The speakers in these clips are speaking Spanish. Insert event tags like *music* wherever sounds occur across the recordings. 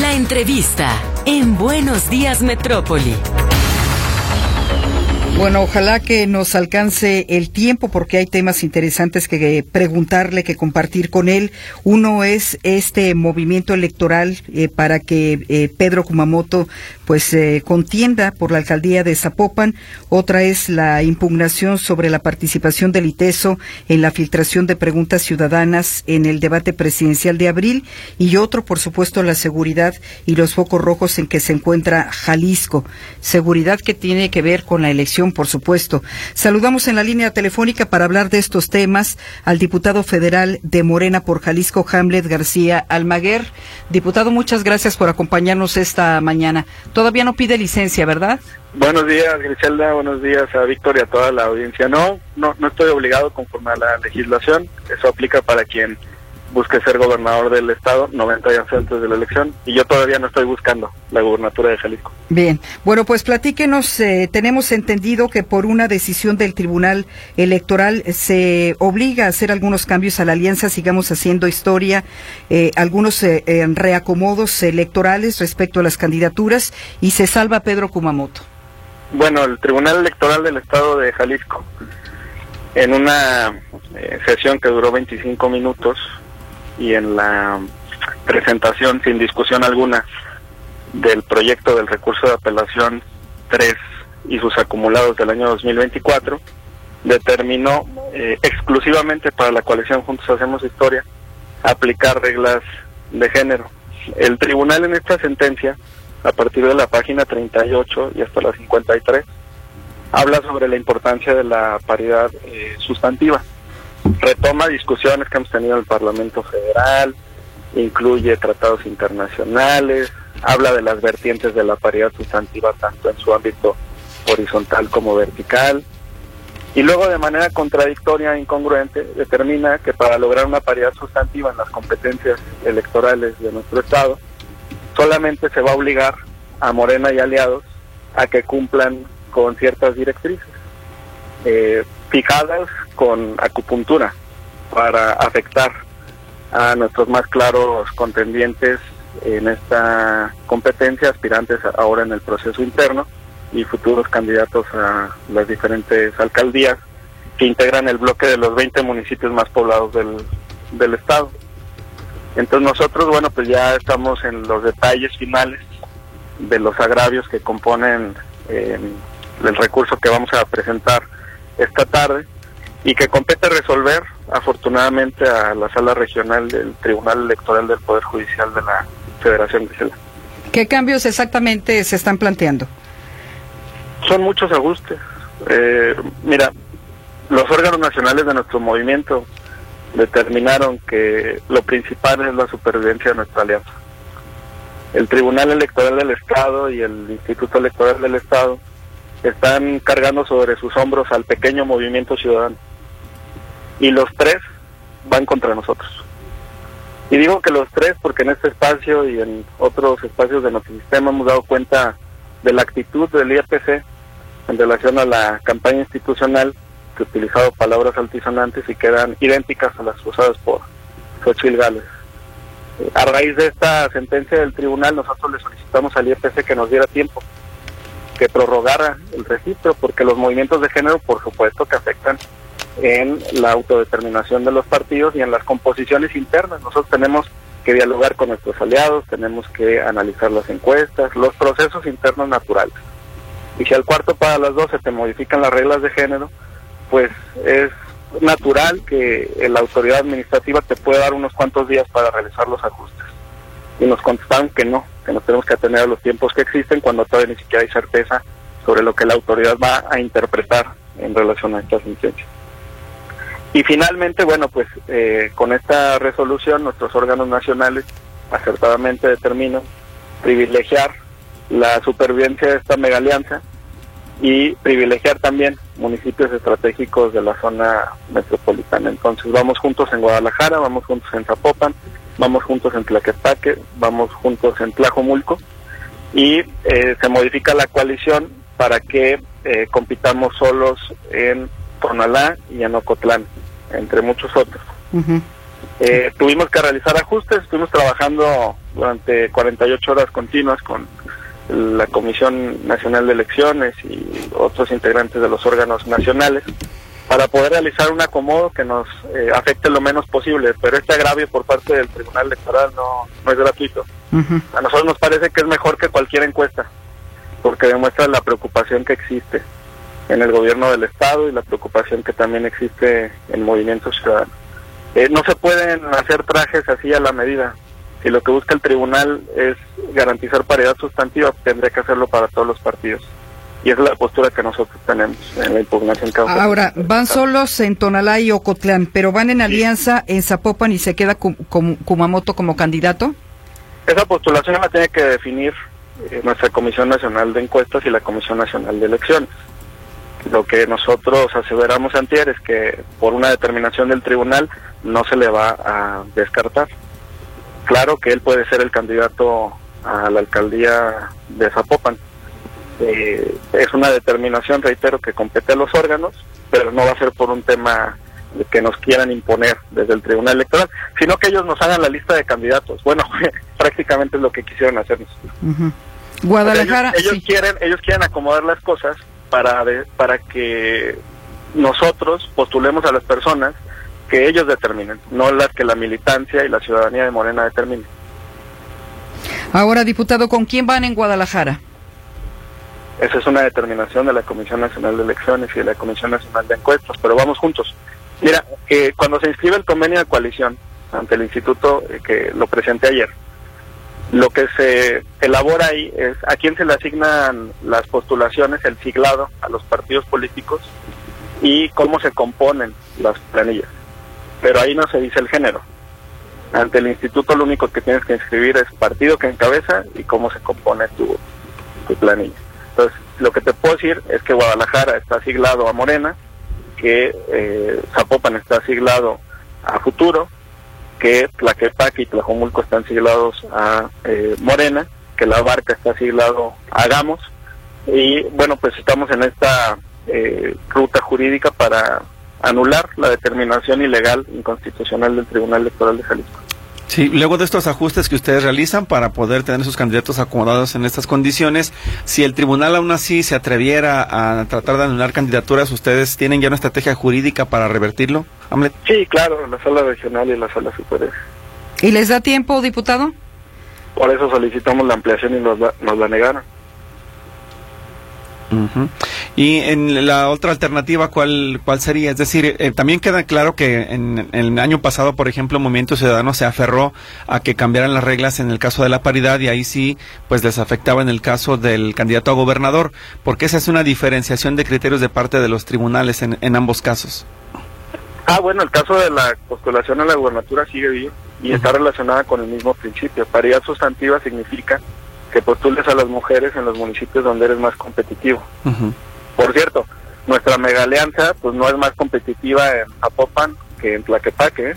La entrevista en Buenos Días Metrópoli. Bueno, ojalá que nos alcance el tiempo porque hay temas interesantes que preguntarle, que compartir con él. Uno es este movimiento electoral eh, para que eh, Pedro Kumamoto pues eh, contienda por la alcaldía de Zapopan. Otra es la impugnación sobre la participación del ITESO en la filtración de preguntas ciudadanas en el debate presidencial de abril y otro, por supuesto, la seguridad y los focos rojos en que se encuentra Jalisco. Seguridad que tiene que ver con la elección por supuesto. Saludamos en la línea telefónica para hablar de estos temas al diputado federal de Morena por Jalisco, Hamlet García Almaguer. Diputado, muchas gracias por acompañarnos esta mañana. Todavía no pide licencia, ¿verdad? Buenos días, Griselda. Buenos días a Víctor y a toda la audiencia. No, no, no estoy obligado conforme a la legislación. Eso aplica para quien busque ser gobernador del estado 90 días antes de la elección y yo todavía no estoy buscando la gubernatura de Jalisco. Bien, bueno, pues platíquenos, eh, tenemos entendido que por una decisión del Tribunal Electoral se obliga a hacer algunos cambios a la alianza, sigamos haciendo historia, eh, algunos eh, reacomodos electorales respecto a las candidaturas y se salva Pedro Kumamoto. Bueno, el Tribunal Electoral del Estado de Jalisco, en una sesión que duró 25 minutos, y en la presentación sin discusión alguna del proyecto del recurso de apelación 3 y sus acumulados del año 2024, determinó eh, exclusivamente para la coalición Juntos Hacemos Historia aplicar reglas de género. El tribunal en esta sentencia, a partir de la página 38 y hasta la 53, habla sobre la importancia de la paridad eh, sustantiva retoma discusiones que hemos tenido en el Parlamento Federal, incluye tratados internacionales, habla de las vertientes de la paridad sustantiva tanto en su ámbito horizontal como vertical, y luego de manera contradictoria e incongruente determina que para lograr una paridad sustantiva en las competencias electorales de nuestro Estado, solamente se va a obligar a Morena y aliados a que cumplan con ciertas directrices. Eh, fijadas con acupuntura para afectar a nuestros más claros contendientes en esta competencia, aspirantes ahora en el proceso interno y futuros candidatos a las diferentes alcaldías que integran el bloque de los 20 municipios más poblados del, del estado. Entonces nosotros, bueno, pues ya estamos en los detalles finales de los agravios que componen eh, el recurso que vamos a presentar esta tarde y que compete resolver afortunadamente a la sala regional del Tribunal Electoral del Poder Judicial de la Federación de Cela. ¿Qué cambios exactamente se están planteando? Son muchos ajustes. Eh, mira, los órganos nacionales de nuestro movimiento determinaron que lo principal es la supervivencia de nuestra alianza. El Tribunal Electoral del Estado y el Instituto Electoral del Estado están cargando sobre sus hombros al pequeño movimiento ciudadano. Y los tres van contra nosotros. Y digo que los tres porque en este espacio y en otros espacios de nuestro sistema hemos dado cuenta de la actitud del IEPC en relación a la campaña institucional que ha utilizado palabras altisonantes y quedan idénticas a las usadas por Xochitl Gales. A raíz de esta sentencia del tribunal, nosotros le solicitamos al IEPC que nos diera tiempo que prorrogara el registro, porque los movimientos de género, por supuesto, que afectan en la autodeterminación de los partidos y en las composiciones internas. Nosotros tenemos que dialogar con nuestros aliados, tenemos que analizar las encuestas, los procesos internos naturales. Y si al cuarto para las dos se te modifican las reglas de género, pues es natural que la autoridad administrativa te pueda dar unos cuantos días para realizar los ajustes y nos contestaron que no, que nos tenemos que atener a los tiempos que existen cuando todavía ni siquiera hay certeza sobre lo que la autoridad va a interpretar en relación a esta sentencia. Y finalmente, bueno, pues eh, con esta resolución nuestros órganos nacionales acertadamente determinan privilegiar la supervivencia de esta mega alianza y privilegiar también municipios estratégicos de la zona metropolitana. Entonces vamos juntos en Guadalajara, vamos juntos en Zapopan, vamos juntos en Tlaquepaque, vamos juntos en Tlajomulco y eh, se modifica la coalición para que eh, compitamos solos en Tonalá y en Ocotlán, entre muchos otros. Eh, tuvimos que realizar ajustes, estuvimos trabajando durante 48 horas continuas con la Comisión Nacional de Elecciones y otros integrantes de los órganos nacionales para poder realizar un acomodo que nos eh, afecte lo menos posible, pero este agravio por parte del Tribunal Electoral no, no es gratuito. A nosotros nos parece que es mejor que cualquier encuesta, porque demuestra la preocupación que existe en el gobierno del Estado y la preocupación que también existe en Movimiento Ciudadano. Eh, no se pueden hacer trajes así a la medida. Si lo que busca el tribunal es garantizar paridad sustantiva, tendría que hacerlo para todos los partidos. Y esa es la postura que nosotros tenemos en la impugnación Ahora, van solos en Tonalá y Ocotlán, pero van en alianza en Zapopan y se queda Kumamoto como candidato. Esa postulación la tiene que definir eh, nuestra Comisión Nacional de Encuestas y la Comisión Nacional de Elecciones. Lo que nosotros aseveramos antier es que por una determinación del tribunal no se le va a descartar. Claro que él puede ser el candidato a la alcaldía de Zapopan. Eh, es una determinación, reitero, que compete a los órganos, pero no va a ser por un tema que nos quieran imponer desde el Tribunal Electoral, sino que ellos nos hagan la lista de candidatos. Bueno, *laughs* prácticamente es lo que quisieron hacernos. Guadalajara. ellos, quieren, ellos quieren acomodar las cosas para, para que nosotros postulemos a las personas que ellos determinen, no las que la militancia y la ciudadanía de Morena determinen. Ahora, diputado, ¿con quién van en Guadalajara? Esa es una determinación de la Comisión Nacional de Elecciones y de la Comisión Nacional de Encuestas, pero vamos juntos. Mira, que cuando se inscribe el convenio de coalición ante el instituto eh, que lo presenté ayer, lo que se elabora ahí es a quién se le asignan las postulaciones, el siglado a los partidos políticos y cómo se componen las planillas. Pero ahí no se dice el género. Ante el instituto lo único que tienes que inscribir es partido que encabeza y cómo se compone tu, planilla. Entonces, lo que te puedo decir es que Guadalajara está siglado a Morena, que eh, Zapopan está siglado a Futuro, que Tlaquepaque y Tlajomulco están siglados a eh, Morena, que La Barca está siglado a Gamos, y bueno, pues estamos en esta eh, ruta jurídica para anular la determinación ilegal inconstitucional del Tribunal Electoral de Jalisco. Sí, luego de estos ajustes que ustedes realizan para poder tener sus candidatos acomodados en estas condiciones, si el tribunal aún así se atreviera a tratar de anular candidaturas, ¿ustedes tienen ya una estrategia jurídica para revertirlo? Sí, claro, la sala regional y la sala superior. ¿Y les da tiempo, diputado? Por eso solicitamos la ampliación y nos nos la negaron. Y en la otra alternativa, ¿cuál, cuál sería? Es decir, eh, también queda claro que en, el año pasado, por ejemplo, Movimiento Ciudadano se aferró a que cambiaran las reglas en el caso de la paridad y ahí sí, pues les afectaba en el caso del candidato a gobernador. ¿Por qué se hace una diferenciación de criterios de parte de los tribunales en, en ambos casos? Ah, bueno, el caso de la postulación a la gubernatura sigue vivo y está relacionada con el mismo principio. Paridad sustantiva significa que postules a las mujeres en los municipios donde eres más competitivo. Por cierto, nuestra mega alianza pues no es más competitiva en Apopan que en Tlaquepaque, ¿eh?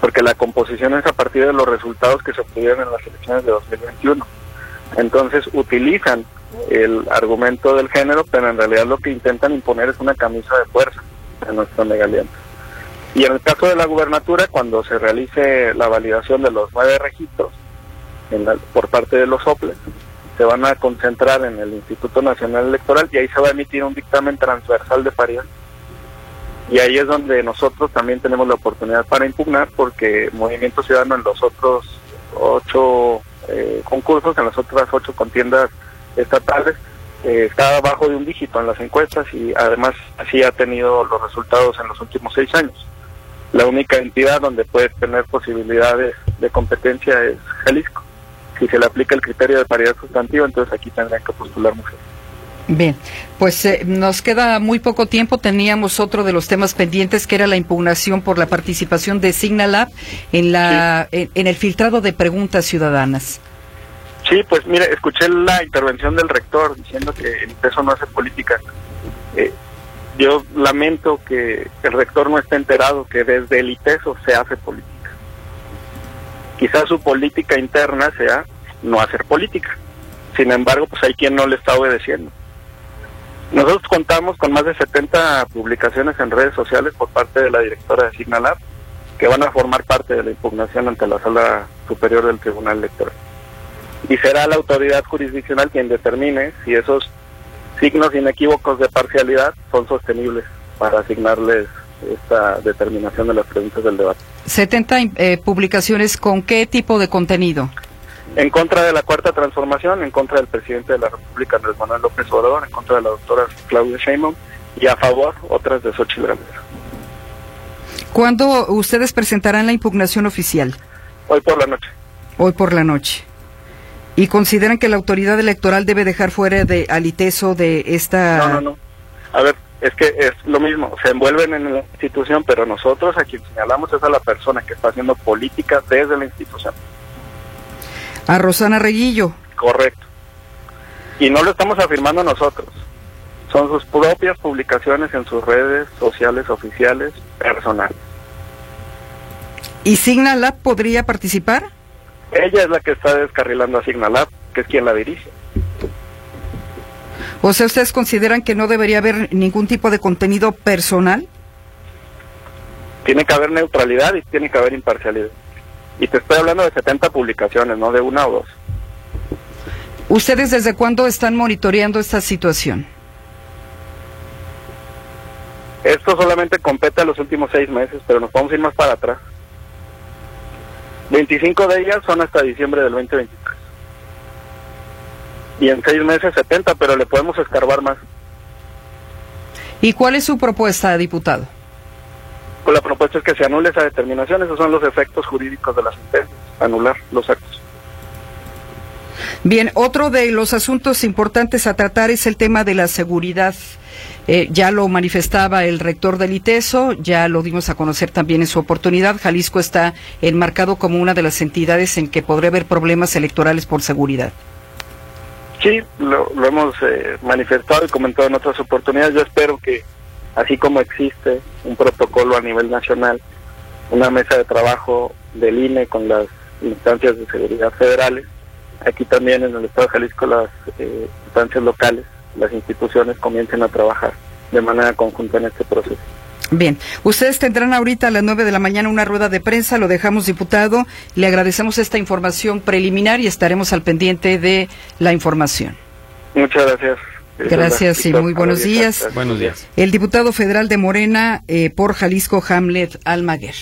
porque la composición es a partir de los resultados que se obtuvieron en las elecciones de 2021. Entonces utilizan el argumento del género, pero en realidad lo que intentan imponer es una camisa de fuerza en nuestra mega alianza. Y en el caso de la gubernatura, cuando se realice la validación de los nueve registros, por parte de los OPLES. Se van a concentrar en el Instituto Nacional Electoral y ahí se va a emitir un dictamen transversal de paridad. Y ahí es donde nosotros también tenemos la oportunidad para impugnar porque Movimiento Ciudadano en los otros ocho eh, concursos, en las otras ocho contiendas estatales, eh, está abajo de un dígito en las encuestas y además así ha tenido los resultados en los últimos seis años. La única entidad donde puede tener posibilidades de competencia es Jalisco si se le aplica el criterio de paridad sustantiva, entonces aquí tendrían que postular mujeres. Bien, pues eh, nos queda muy poco tiempo. Teníamos otro de los temas pendientes que era la impugnación por la participación de Signalab en la en, el filtrado de preguntas ciudadanas. Sí, pues mire, escuché la intervención del rector diciendo que el peso no hace política. Eh, yo lamento que el rector no esté enterado que desde el ITESO se hace política. Quizás su política interna sea no hacer política. Sin embargo, pues hay quien no le está obedeciendo. Nosotros contamos con más de 70 publicaciones en redes sociales por parte de la directora de Signalab, que van a formar parte de la impugnación ante la sala Superior del Tribunal Electoral. Y será la autoridad jurisdiccional quien determine si esos signos inequívocos de parcialidad son sostenibles para asignarles esta determinación de las preguntas del debate. 70 eh, publicaciones con qué tipo de contenido? En contra de la cuarta transformación, en contra del presidente de la República, Andrés Manuel López Obrador, en contra de la doctora Claudia Sheinbaum y a favor otras de Xochitl Gálvez. ¿Cuándo ustedes presentarán la impugnación oficial? Hoy por la noche. Hoy por la noche. ¿Y consideran que la autoridad electoral debe dejar fuera de aliteso de esta... No, no, no. A ver, es que es lo mismo, se envuelven en la institución, pero nosotros a quien señalamos es a la persona que está haciendo política desde la institución. A Rosana Reguillo. Correcto. Y no lo estamos afirmando nosotros. Son sus propias publicaciones en sus redes sociales oficiales personales. ¿Y Signalab podría participar? Ella es la que está descarrilando a Signalab, que es quien la dirige. O sea, ¿ustedes consideran que no debería haber ningún tipo de contenido personal? Tiene que haber neutralidad y tiene que haber imparcialidad. Y te estoy hablando de 70 publicaciones, no de una o dos. ¿Ustedes desde cuándo están monitoreando esta situación? Esto solamente compete a los últimos seis meses, pero nos podemos ir más para atrás. 25 de ellas son hasta diciembre del 2023. Y en seis meses 70, pero le podemos escarbar más. ¿Y cuál es su propuesta, diputado? Pues la propuesta es que se anule esa determinación. Esos son los efectos jurídicos de la sentencia, anular los actos. Bien, otro de los asuntos importantes a tratar es el tema de la seguridad. Eh, ya lo manifestaba el rector del ITESO, ya lo dimos a conocer también en su oportunidad. Jalisco está enmarcado como una de las entidades en que podría haber problemas electorales por seguridad. Sí, lo, hemos eh, manifestado y comentado en otras oportunidades. Yo espero que, así como existe un protocolo a nivel nacional, una mesa de trabajo del INE con las instancias de seguridad federales, aquí también en el Estado de Jalisco las eh, instancias locales, las instituciones comiencen a trabajar de manera conjunta en este proceso. Bien, ustedes tendrán ahorita a las nueve de la mañana una rueda de prensa, lo dejamos diputado, le agradecemos esta información preliminar y estaremos al pendiente de la información. Muchas gracias. Gracias y muy buenos días. Buenos días. El diputado federal de Morena eh, por Jalisco, Hamlet Almaguer.